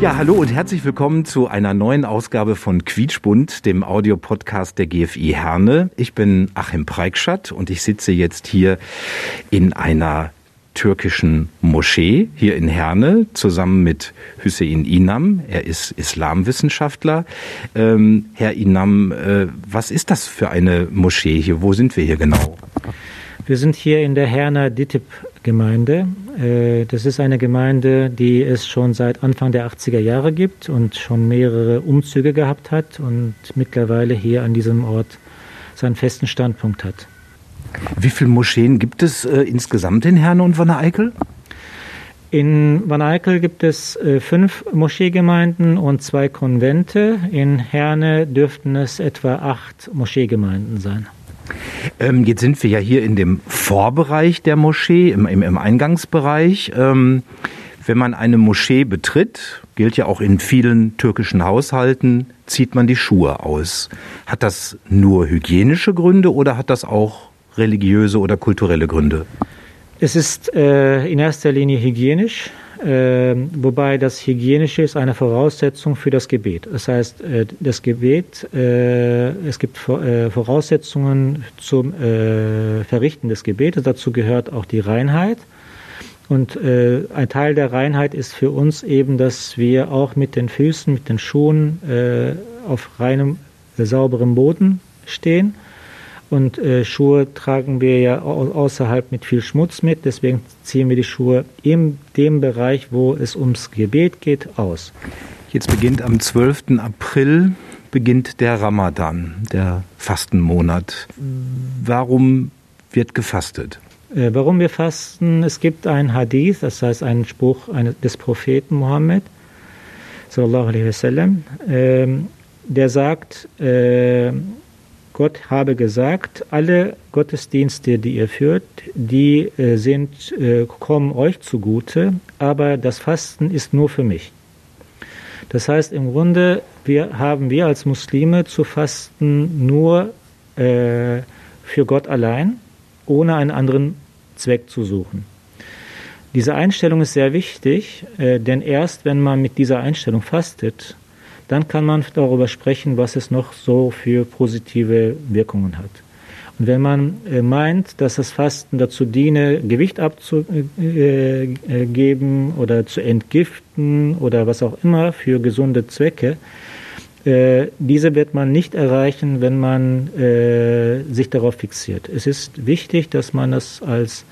Ja, hallo und herzlich willkommen zu einer neuen Ausgabe von Quietschbund, dem Audiopodcast der GFI Herne. Ich bin Achim Preikschat und ich sitze jetzt hier in einer türkischen Moschee hier in Herne zusammen mit Hüseyin Inam. Er ist Islamwissenschaftler. Ähm, Herr Inam, äh, was ist das für eine Moschee hier? Wo sind wir hier genau? Wir sind hier in der Herner Dittip-Gemeinde. Äh, Das ist eine Gemeinde, die es schon seit Anfang der 80er Jahre gibt und schon mehrere Umzüge gehabt hat und mittlerweile hier an diesem Ort seinen festen Standpunkt hat. Wie viele Moscheen gibt es äh, insgesamt in Herne und Wanne-Eickel? In Wanne-Eickel gibt es äh, fünf Moscheegemeinden und zwei Konvente. In Herne dürften es etwa acht Moscheegemeinden sein. Ähm, jetzt sind wir ja hier in dem Vorbereich der Moschee, im, im, im Eingangsbereich. Ähm, wenn man eine Moschee betritt, gilt ja auch in vielen türkischen Haushalten, zieht man die Schuhe aus. Hat das nur hygienische Gründe oder hat das auch religiöse oder kulturelle Gründe? Es ist äh, in erster Linie hygienisch, wobei das Hygienische ist eine Voraussetzung für das Gebet. Das heißt, äh, das Gebet, äh, es gibt äh, Voraussetzungen zum Verrichten des Gebetes. Dazu gehört auch die Reinheit. Und ein Teil der Reinheit ist für uns eben, dass wir auch mit den Füßen, mit den Schuhen auf reinem, sauberem Boden stehen. Und äh, Schuhe tragen wir ja au außerhalb mit viel Schmutz mit. Deswegen ziehen wir die Schuhe in dem Bereich, wo es ums Gebet geht, aus. Jetzt beginnt am 12. April beginnt der Ramadan, der Fastenmonat. Warum wird gefastet? Äh, warum wir fasten? Es gibt einen Hadith, das heißt einen Spruch eines, des Propheten Mohammed, sallallahu alaihi wasallam, ähm, der sagt, äh, Gott habe gesagt, alle Gottesdienste, die ihr führt, die äh, sind, äh, kommen euch zugute, aber das Fasten ist nur für mich. Das heißt, im Grunde wir, haben wir als Muslime zu fasten nur äh, für Gott allein, ohne einen anderen Zweck zu suchen. Diese Einstellung ist sehr wichtig, äh, denn erst wenn man mit dieser Einstellung fastet, dann kann man darüber sprechen, was es noch so für positive Wirkungen hat. Und wenn man äh, meint, dass das Fasten dazu diene, Gewicht abzugeben oder zu entgiften oder was auch immer für gesunde Zwecke, äh, diese wird man nicht erreichen, wenn man äh, sich darauf fixiert. Es ist wichtig, dass man das als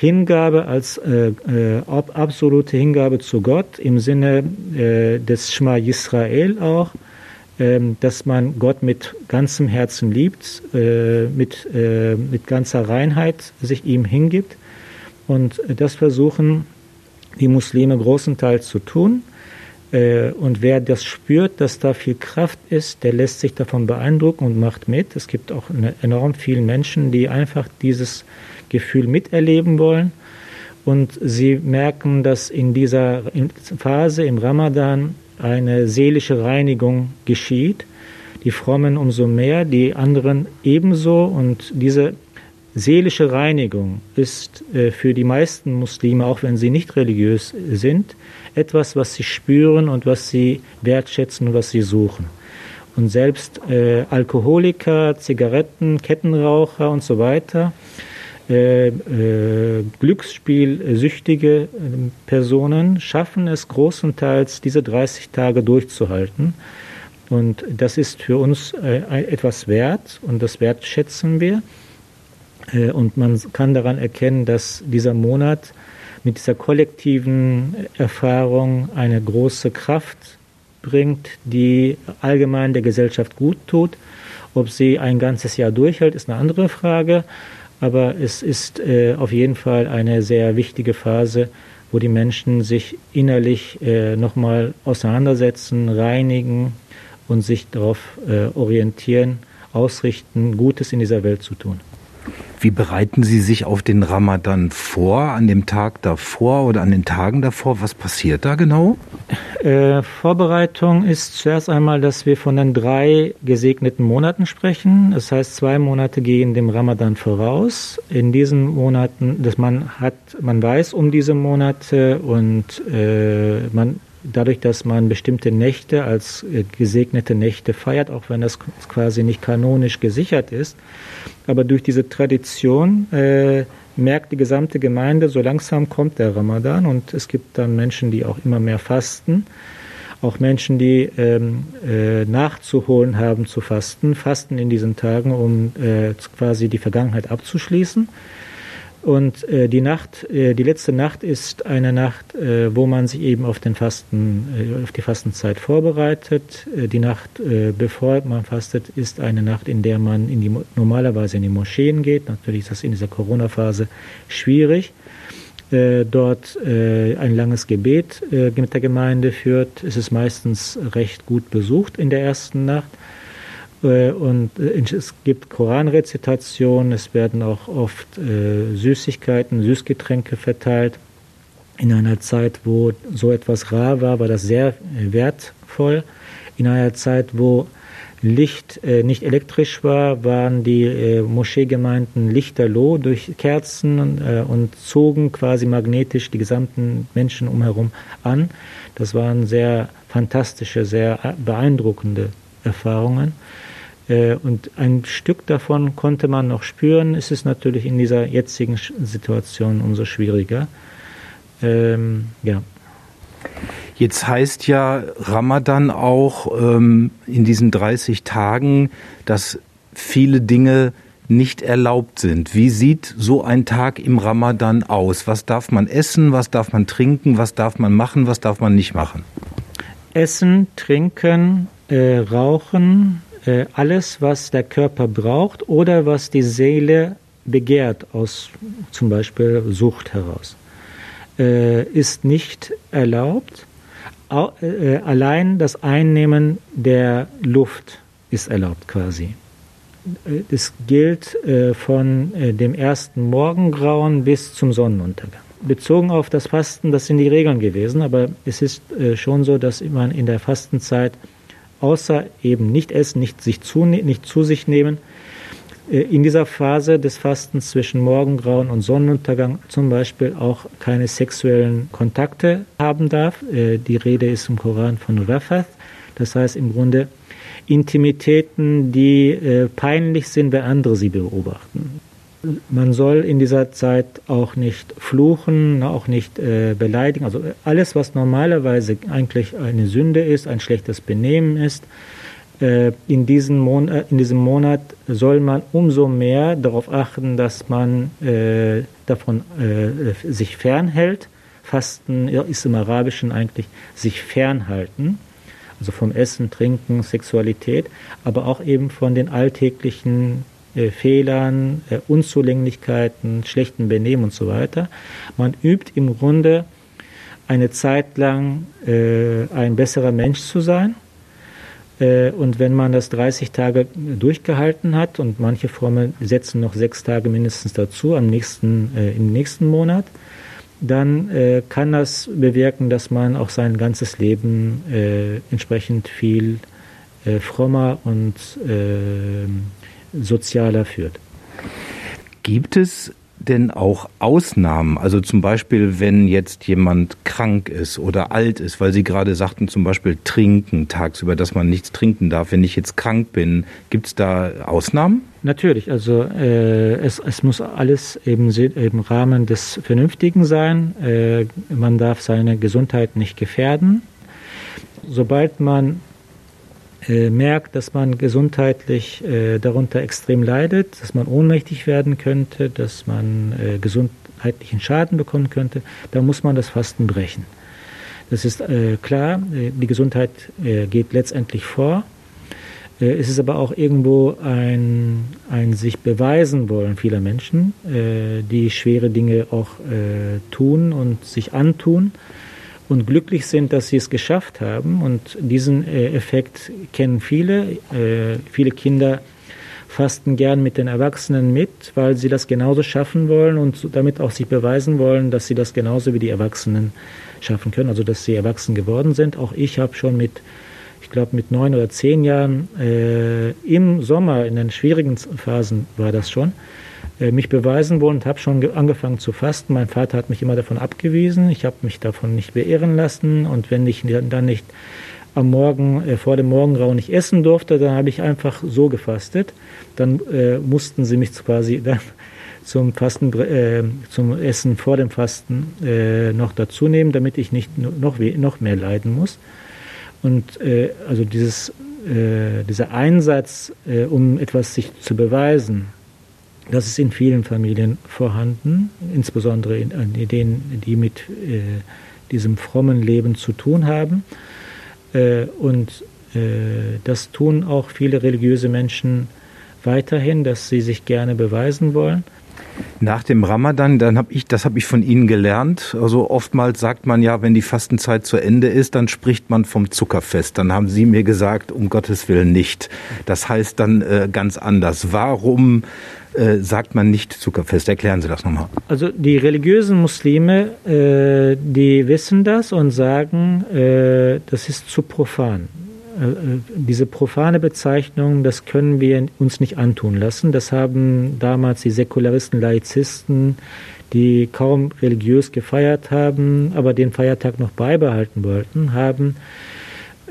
Hingabe, als äh, äh, ab, absolute Hingabe zu Gott im Sinne äh, des Shema Yisrael auch, ähm, dass man Gott mit ganzem Herzen liebt, äh, mit, äh, mit ganzer Reinheit sich ihm hingibt. Und das versuchen die Muslime großenteils zu tun. Äh, Und wer das spürt, dass da viel Kraft ist, der lässt sich davon beeindrucken und macht mit. Es gibt auch enorm viele Menschen, die einfach dieses Gefühl miterleben wollen. Und sie merken, dass in dieser Phase im Ramadan eine seelische Reinigung geschieht. Die Frommen umso mehr, die anderen ebenso. Und diese seelische Reinigung ist äh, für die meisten Muslime, auch wenn sie nicht religiös sind, etwas, was sie spüren und was sie wertschätzen und was sie suchen. Und selbst äh, Alkoholiker, Zigaretten, Kettenraucher und so weiter, äh, äh, glücksspielsüchtige äh, Personen schaffen es großenteils, diese 30 Tage durchzuhalten. Und das ist für uns äh, etwas wert und das wertschätzen wir. Äh, Und man kann daran erkennen, dass dieser Monat mit dieser kollektiven Erfahrung eine große Kraft bringt, die allgemein der Gesellschaft gut tut. Ob sie ein ganzes Jahr durchhält, ist eine andere Frage. Aber es ist äh, auf jeden Fall eine sehr wichtige Phase, wo die Menschen sich innerlich äh, nochmal auseinandersetzen, reinigen und sich darauf äh, orientieren, ausrichten, Gutes in dieser Welt zu tun. Wie bereiten Sie sich auf den Ramadan vor, an dem Tag davor oder an den Tagen davor? Was passiert da genau? Äh, Vorbereitung ist zuerst einmal, dass wir von den drei gesegneten Monaten sprechen. Das heißt, zwei Monate gehen dem Ramadan voraus. In diesen Monaten, dass man hat, man weiß um diese Monate und äh, man dadurch, dass man bestimmte Nächte als äh, gesegnete Nächte feiert, auch wenn das quasi nicht kanonisch gesichert ist. Aber durch diese Tradition äh, merkt die gesamte Gemeinde, so langsam kommt der Ramadan und es gibt dann Menschen, die auch immer mehr fasten. Auch Menschen, die ähm, äh, nachzuholen haben zu fasten, fasten in diesen Tagen, um äh, quasi die Vergangenheit abzuschließen. Und äh, die Nacht, äh, die letzte Nacht ist eine Nacht, äh, wo man sich eben auf den Fasten, äh, auf die Fastenzeit vorbereitet. Äh, die Nacht, äh, bevor man fastet, ist eine Nacht, in der man in die, normalerweise in die Moscheen geht. Natürlich ist das in dieser Corona-Phase schwierig. Äh, dort äh, ein langes Gebet äh, mit der Gemeinde führt. Es ist meistens recht gut besucht in der ersten Nacht. Äh, und äh, es gibt Koranrezitationen, es werden auch oft äh, Süßigkeiten, Süßgetränke verteilt. In einer Zeit, wo so etwas rar war, war das sehr wertvoll. In einer Zeit, wo Licht nicht elektrisch war, waren die Moscheegemeinden lichterloh durch Kerzen und zogen quasi magnetisch die gesamten Menschen umherum an. Das waren sehr fantastische, sehr beeindruckende Erfahrungen. Äh, und ein Stück davon konnte man noch spüren. Es ist natürlich in dieser jetzigen Situation umso schwieriger. Ähm, ja. Jetzt heißt ja Ramadan auch ähm, in diesen 30 Tagen, dass viele Dinge nicht erlaubt sind. Wie sieht so ein Tag im Ramadan aus? Was darf man essen? Was darf man trinken? Was darf man machen? Was darf man nicht machen? Essen, trinken, äh, rauchen, alles, was der Körper braucht oder was die Seele begehrt, aus zum Beispiel Sucht heraus, äh, ist nicht erlaubt. Äh, allein das Einnehmen der Luft ist erlaubt quasi. Es gilt von dem ersten Morgengrauen bis zum Sonnenuntergang. Bezogen auf das Fasten, das sind die Regeln gewesen, aber es ist schon so, dass man in der Fastenzeit außer eben nicht essen, nicht, sich zu, nicht zu sich nehmen, äh, in dieser Phase des Fastens zwischen Morgengrauen und Sonnenuntergang zum Beispiel auch keine sexuellen Kontakte haben darf. Äh, die Rede ist im Koran von Rafath, das heißt im Grunde Intimitäten, die äh, peinlich sind, wenn andere sie beobachten. Man soll in dieser Zeit auch nicht fluchen, auch nicht äh, beleidigen. Also alles, was normalerweise eigentlich eine Sünde ist, ein schlechtes Benehmen ist, äh, in, diesen Mon äh, in diesem Monat soll man umso mehr darauf achten, dass man äh, davon äh, sich fernhält. Fasten ist im Arabischen eigentlich sich fernhalten also vom Essen, Trinken, Sexualität, aber auch eben von den alltäglichen äh, Fehlern, äh, Unzulänglichkeiten, schlechten Benehmen und so weiter. Man übt im Grunde eine Zeit lang äh, ein besserer Mensch zu sein. Äh, und wenn man das 30 Tage durchgehalten hat und manche Formen setzen noch sechs Tage mindestens dazu am nächsten, äh, im nächsten Monat, dann äh, kann das bewirken, dass man auch sein ganzes Leben entsprechend viel frommer und sozialer führt. Gibt es denn auch Ausnahmen? Also zum Beispiel, wenn jetzt jemand krank ist oder alt ist, weil Sie gerade sagten, zum Beispiel trinken tagsüber, dass man nichts trinken darf. Wenn ich jetzt krank bin, gibt es da Ausnahmen? Natürlich, also äh, es, es muss alles eben im Rahmen des Vernünftigen sein. Äh, man darf seine Gesundheit nicht gefährden. Sobald man äh, merkt, dass man gesundheitlich äh, darunter extrem leidet, dass man ohnmächtig werden könnte, dass man äh, gesundheitlichen Schaden bekommen könnte, dann muss man das Fasten brechen. Das ist äh, klar, äh, die Gesundheit geht letztendlich vor. Es ist aber auch irgendwo ein, ein sich beweisen wollen vieler Menschen, die schwere Dinge auch tun und sich antun und glücklich sind, dass sie es geschafft haben. Und diesen äh, Effekt kennen viele. Äh, viele Kinder fasten gern mit den Erwachsenen mit, weil sie das genauso schaffen wollen und damit auch sich beweisen wollen, dass sie das genauso wie die Erwachsenen schaffen können, also dass sie erwachsen geworden sind. Auch ich habe schon mit, ich glaube mit neun oder zehn Jahren äh, im Sommer, in den schwierigen Phasen war das schon, mich beweisen wollen und habe schon angefangen zu fasten. Mein Vater hat mich immer davon abgewiesen. Ich habe mich davon nicht beirren lassen und wenn ich dann nicht am Morgen äh, vor dem Morgengrauen nicht essen durfte, dann habe ich einfach so gefastet. Dann äh, mussten sie mich quasi dann zum Fasten, äh, zum Essen vor dem Fasten äh, noch dazu nehmen, damit ich nicht noch, noch mehr leiden muss. Und äh, also dieses, äh, dieser Einsatz, äh, um etwas sich zu beweisen, das ist in vielen Familien vorhanden, insbesondere in, in denen, die mit äh, diesem frommen Leben zu tun haben. Äh, und äh, das tun auch viele religiöse Menschen weiterhin, dass sie sich gerne beweisen wollen. Nach dem Ramadan, dann habe ich, das habe ich von Ihnen gelernt. Also oftmals sagt man ja, wenn die Fastenzeit zu Ende ist, dann spricht man vom Zuckerfest. Dann haben Sie mir gesagt, um Gottes Willen nicht. Das heißt dann äh, ganz anders. Warum äh, sagt man nicht Zuckerfest? Erklären Sie das nochmal. Also die religiösen Muslime, äh, die wissen das und sagen, äh, das ist zu profan. Äh, äh, diese profane Bezeichnung, das können wir uns nicht antun lassen. Das haben damals die Säkularisten, Laizisten, die kaum religiös gefeiert haben, aber den Feiertag noch beibehalten wollten, haben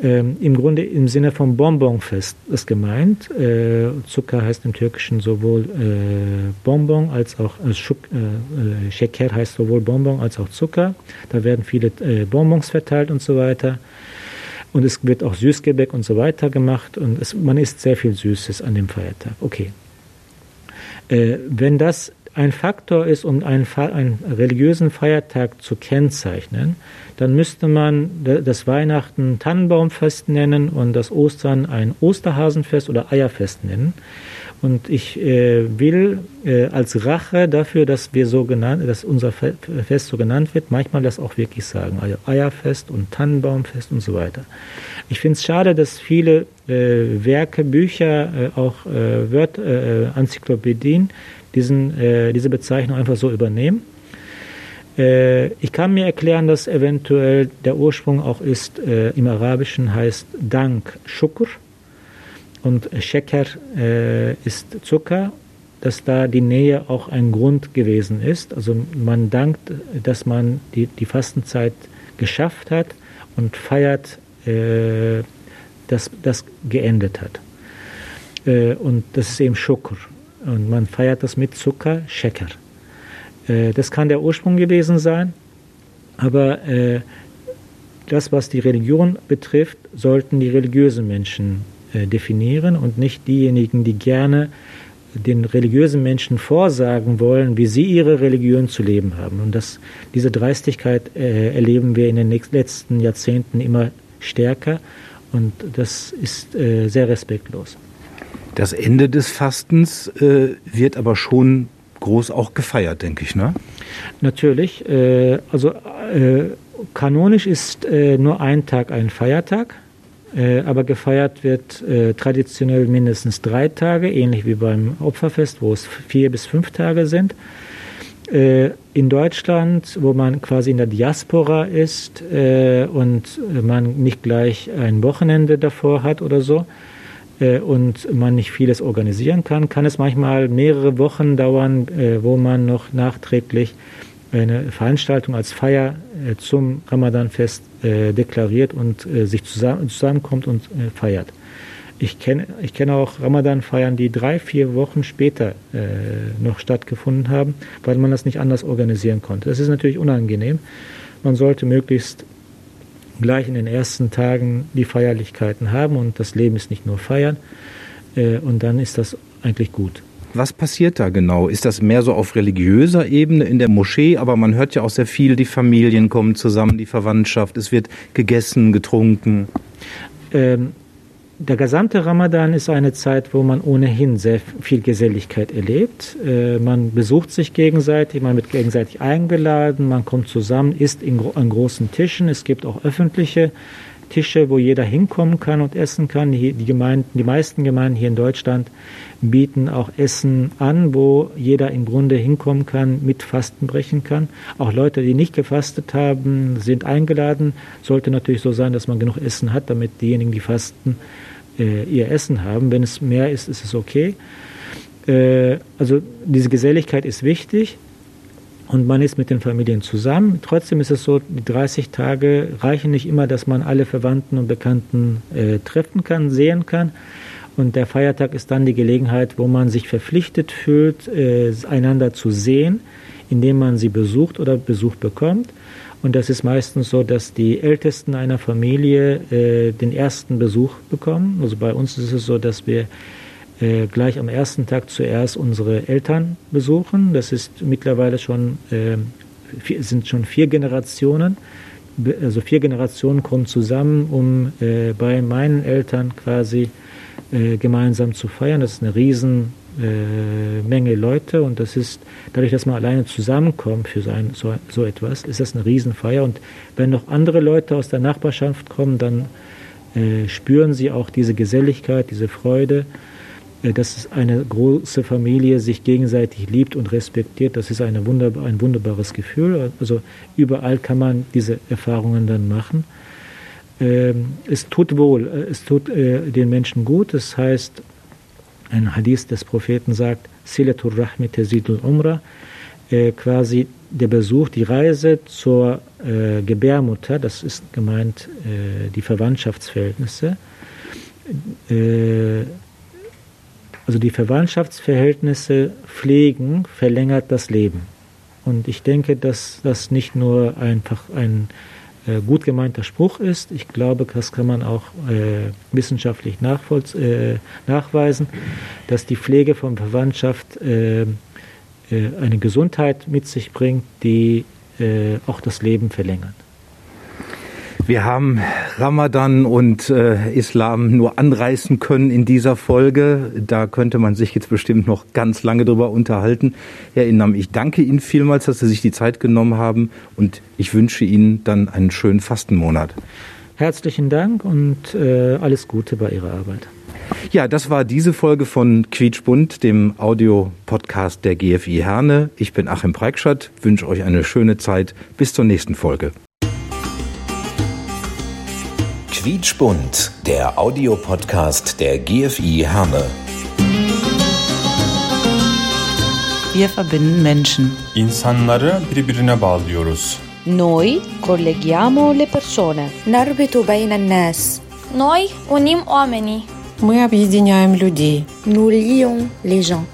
ähm, im Grunde im Sinne vom Bonbonfest ist gemeint. Äh, Zucker heißt im Türkischen sowohl äh, Bonbon als auch äh, Schuk, äh, äh, Şeker heißt sowohl Bonbon als auch Zucker. Da werden viele äh, Bonbons verteilt und so weiter. Und es wird auch Süßgebäck und so weiter gemacht und es, man isst sehr viel Süßes an dem Feiertag. Okay. wenn das ein Faktor ist, um einen, einen religiösen Feiertag zu kennzeichnen, dann müsste man das Weihnachten Tannenbaumfest nennen und das Ostern ein Osterhasenfest oder Eierfest nennen. Und ich äh, will äh, als Rache dafür, dass wir so genannt, dass unser Fest so genannt wird, manchmal das auch wirklich sagen. Also Eierfest und Tannenbaumfest und so weiter. Ich finde es schade, dass viele äh, Werke, Bücher, äh, auch äh, Wörter, äh, Enzyklopädien diesen, äh, diese Bezeichnung einfach so übernehmen. Äh, ich kann mir erklären, dass eventuell der Ursprung auch ist, äh, im Arabischen heißt Dank Shukr und Sheker äh, ist Zucker, dass da die Nähe auch ein Grund gewesen ist. Also man dankt, dass man die, die Fastenzeit geschafft hat und feiert, äh, dass das geendet hat. Äh, und das ist eben Shukr. Und man feiert das mit Zucker, Sheker. Äh, das kann der Ursprung gewesen sein, aber äh, das, was die Religion betrifft, sollten die religiösen Menschen äh, definieren und nicht diejenigen, die gerne den religiösen Menschen vorsagen wollen, wie sie ihre Religion zu leben haben. Und das, diese Dreistigkeit erleben wir in den letzten Jahrzehnten immer stärker und das ist sehr respektlos. Das Ende des Fastens äh, wird aber schon groß auch gefeiert, denke ich, ne? Natürlich. Äh, also äh, kanonisch ist äh, nur ein Tag ein Feiertag, äh, aber gefeiert wird äh, traditionell mindestens drei Tage, ähnlich wie beim Opferfest, wo es vier bis fünf Tage sind. in Deutschland, wo man quasi in der Diaspora ist und man nicht gleich ein Wochenende davor hat oder so, äh, und man nicht vieles organisieren kann, kann es manchmal mehrere Wochen dauern, äh, wo man noch nachträglich eine Veranstaltung als Feier äh, zum Ramadanfest deklariert und sich zusammenkommt und feiert. Ich kenne, ich kenne auch Ramadan-Feiern, die drei, vier Wochen später äh, noch stattgefunden haben, weil man das nicht anders organisieren konnte. Das ist natürlich unangenehm. Man sollte möglichst gleich in den ersten Tagen die Feierlichkeiten haben und das Leben ist nicht nur feiern äh, und dann ist das eigentlich gut. Was passiert da genau? Ist das mehr so auf religiöser Ebene in der Moschee? Aber man hört ja auch sehr viel, die Familien kommen zusammen, die Verwandtschaft, es wird gegessen, getrunken. Ähm, der gesamte Ramadan ist eine Zeit, wo man ohnehin sehr viel Geselligkeit erlebt. Äh, man besucht sich gegenseitig, man wird gegenseitig eingeladen, man kommt zusammen, isst in, an großen Tischen. Es gibt auch öffentliche Tische, wo jeder hinkommen kann und essen kann. Die, Gemeinden, die meisten Gemeinden hier in Deutschland bieten auch Essen an, wo jeder im Grunde hinkommen kann, mit Fasten brechen kann. Auch Leute, die nicht gefastet haben, sind eingeladen. Sollte natürlich so sein, dass man genug Essen hat, damit diejenigen, die fasten, äh, ihr Essen haben. Wenn es mehr ist, ist es okay. Äh, also diese Geselligkeit ist wichtig und man ist mit den Familien zusammen. Trotzdem ist es so, die 30 Tage reichen nicht immer, dass man alle Verwandten und Bekannten äh, treffen kann, sehen kann. Und der Feiertag ist dann die Gelegenheit, wo man sich verpflichtet fühlt, äh, einander zu sehen, indem man sie besucht oder Besuch bekommt. Und das ist meistens so, dass die Ältesten einer Familie äh, den ersten Besuch bekommen. Also bei uns ist es so, dass wir äh, gleich am ersten Tag zuerst unsere Eltern besuchen. Das ist mittlerweile schon, äh, vier, sind schon vier Generationen. Also vier Generationen kommen zusammen, um äh, bei meinen Eltern quasi äh, gemeinsam zu feiern. Das ist eine riesen äh, Menge Leute und das ist, dadurch, dass man alleine zusammenkommt für so, ein, so, so etwas, ist das eine Riesenfeier. Und wenn noch andere Leute aus der Nachbarschaft kommen, dann äh, spüren sie auch diese Geselligkeit, diese Freude dass eine große Familie sich gegenseitig liebt und respektiert, das ist eine wunderbar, ein wunderbares Gefühl. Also überall kann man diese Erfahrungen dann machen. Ähm, es tut wohl, äh, es tut äh, den Menschen gut. Das heißt, ein Hadith des Propheten sagt, Silatul Rahmi Tazidul Umrah, quasi der Besuch, die Reise zur Gebärmutter, das ist gemeint die Verwandtschaftsverhältnisse, also die Verwandtschaftsverhältnisse pflegen verlängert das Leben. Und ich denke, dass das nicht nur einfach ein äh, gut gemeinter Spruch ist. Ich glaube, das kann man auch äh, wissenschaftlich äh, nachweisen, dass die Pflege von Verwandtschaft äh, äh, eine Gesundheit mit sich bringt, die äh, auch das Leben verlängert. Wir haben Ramadan und äh, Islam nur anreißen können in dieser Folge. Da könnte man sich jetzt bestimmt noch ganz lange drüber unterhalten. Herr Innam, ich danke Ihnen vielmals, dass Sie sich die Zeit genommen haben und ich wünsche Ihnen dann einen schönen Fastenmonat. Herzlichen Dank und äh, alles Gute bei Ihrer Arbeit. Ja, das war diese Folge von Quietschbund, dem Audiopodcast der GFI Herne. Ich bin Achim Preikschat, wünsche euch eine schöne Zeit. Bis zur nächsten Folge. Quietschbunt, der Audiopodcast der GFI Herne. Wir verbinden Menschen. İnsanları birbirine bağlıyoruz. Noi colleghiamo le persone. نربط بين الناس Noi unim oamenii. Мы объединяем людей. Nous lions les gens.